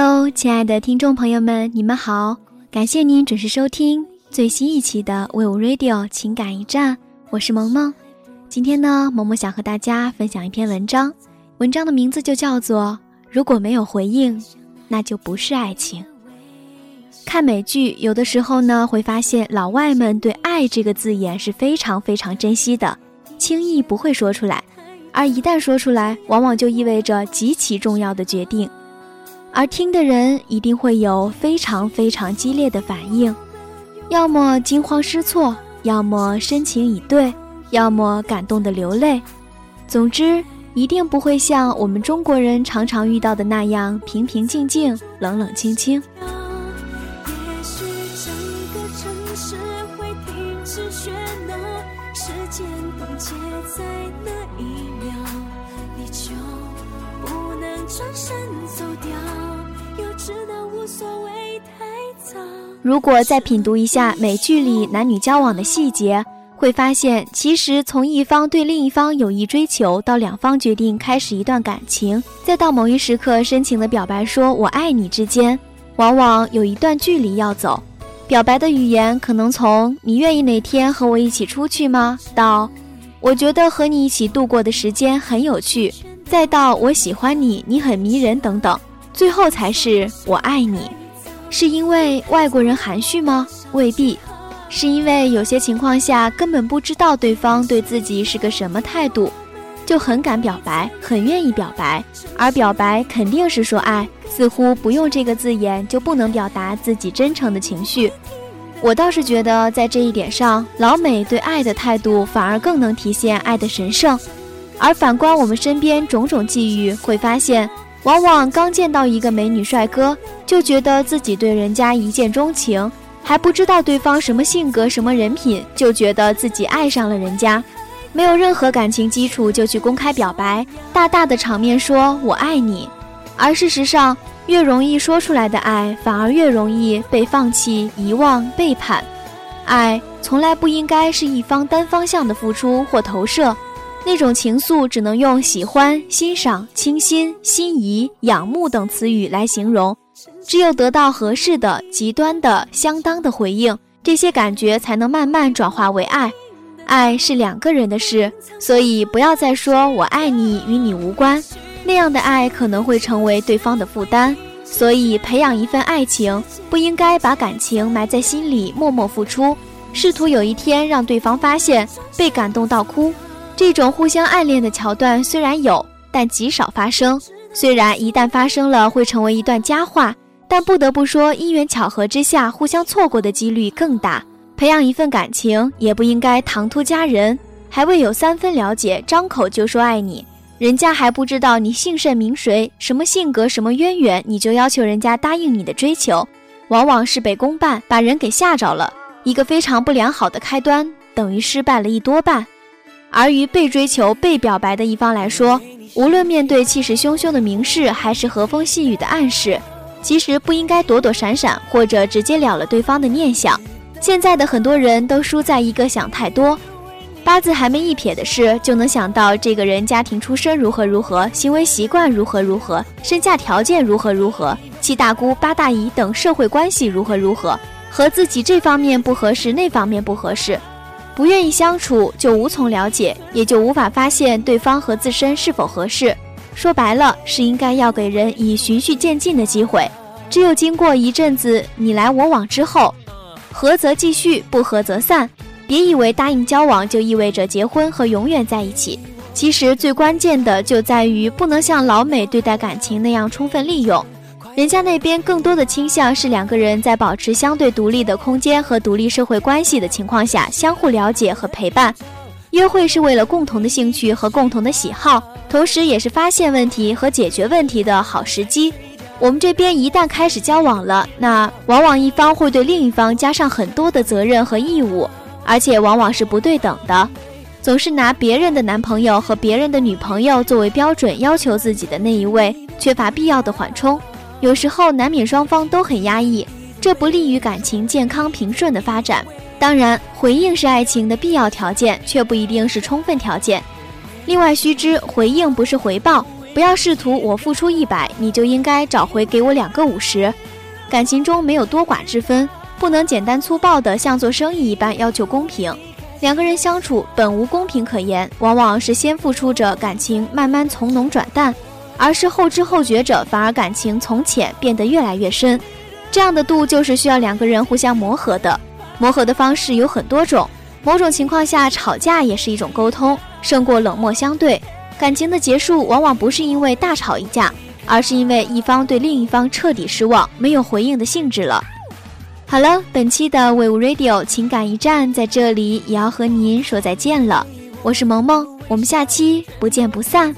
Hello，亲爱的听众朋友们，你们好！感谢您准时收听最新一期的 We Radio 情感驿站，我是萌萌。今天呢，萌萌想和大家分享一篇文章，文章的名字就叫做《如果没有回应，那就不是爱情》。看美剧，有的时候呢，会发现老外们对“爱”这个字眼是非常非常珍惜的，轻易不会说出来，而一旦说出来，往往就意味着极其重要的决定。而听的人一定会有非常非常激烈的反应，要么惊慌失措，要么深情以对，要么感动的流泪。总之，一定不会像我们中国人常常遇到的那样平平静静、冷冷清清。转身走掉，又知道无所谓太早如果再品读一下美剧里男女交往的细节，会发现，其实从一方对另一方有意追求，到两方决定开始一段感情，再到某一时刻深情的表白说“我爱你”之间，往往有一段距离要走。表白的语言可能从“你愿意哪天和我一起出去吗”到“我觉得和你一起度过的时间很有趣”，再到“我喜欢你，你很迷人”等等，最后才是“我爱你”。是因为外国人含蓄吗？未必，是因为有些情况下根本不知道对方对自己是个什么态度，就很敢表白，很愿意表白，而表白肯定是说爱，似乎不用这个字眼就不能表达自己真诚的情绪。我倒是觉得在这一点上，老美对爱的态度反而更能体现爱的神圣，而反观我们身边种种际遇，会发现。往往刚见到一个美女帅哥，就觉得自己对人家一见钟情，还不知道对方什么性格、什么人品，就觉得自己爱上了人家，没有任何感情基础就去公开表白，大大的场面说我爱你。而事实上，越容易说出来的爱，反而越容易被放弃、遗忘、背叛。爱从来不应该是一方单方向的付出或投射。那种情愫只能用喜欢、欣赏、倾心、心仪、仰慕等词语来形容，只有得到合适的、极端的、相当的回应，这些感觉才能慢慢转化为爱。爱是两个人的事，所以不要再说我爱你与你无关，那样的爱可能会成为对方的负担。所以培养一份爱情，不应该把感情埋在心里默默付出，试图有一天让对方发现，被感动到哭。这种互相暗恋的桥段虽然有，但极少发生。虽然一旦发生了会成为一段佳话，但不得不说，因缘巧合之下互相错过的几率更大。培养一份感情也不应该唐突佳人，还未有三分了解，张口就说爱你，人家还不知道你姓甚名谁、什么性格、什么渊源，你就要求人家答应你的追求，往往是被公办把人给吓着了。一个非常不良好的开端，等于失败了一多半。而于被追求、被表白的一方来说，无论面对气势汹汹的明示，还是和风细雨的暗示，其实不应该躲躲闪闪，或者直接了了对方的念想。现在的很多人都输在一个想太多，八字还没一撇的事，就能想到这个人家庭出身如何如何，行为习惯如何如何，身价条件如何如何，七大姑八大姨等社会关系如何如何，和自己这方面不合适，那方面不合适。不愿意相处，就无从了解，也就无法发现对方和自身是否合适。说白了，是应该要给人以循序渐进的机会。只有经过一阵子你来我往之后，合则继续，不合则散。别以为答应交往就意味着结婚和永远在一起。其实最关键的就在于不能像老美对待感情那样充分利用。人家那边更多的倾向是两个人在保持相对独立的空间和独立社会关系的情况下相互了解和陪伴。约会是为了共同的兴趣和共同的喜好，同时也是发现问题和解决问题的好时机。我们这边一旦开始交往了，那往往一方会对另一方加上很多的责任和义务，而且往往是不对等的。总是拿别人的男朋友和别人的女朋友作为标准要求自己的那一位，缺乏必要的缓冲。有时候难免双方都很压抑，这不利于感情健康平顺的发展。当然，回应是爱情的必要条件，却不一定是充分条件。另外，须知回应不是回报，不要试图我付出一百，你就应该找回给我两个五十。感情中没有多寡之分，不能简单粗暴的像做生意一般要求公平。两个人相处本无公平可言，往往是先付出着感情慢慢从浓转淡，而是后知后觉者反而感情从浅变得越来越深。这样的度就是需要两个人互相磨合的。磨合的方式有很多种，某种情况下吵架也是一种沟通，胜过冷漠相对。感情的结束往往不是因为大吵一架，而是因为一方对另一方彻底失望，没有回应的兴致了。好了，本期的 Wave Radio 情感驿站在这里也要和您说再见了。我是萌萌，我们下期不见不散。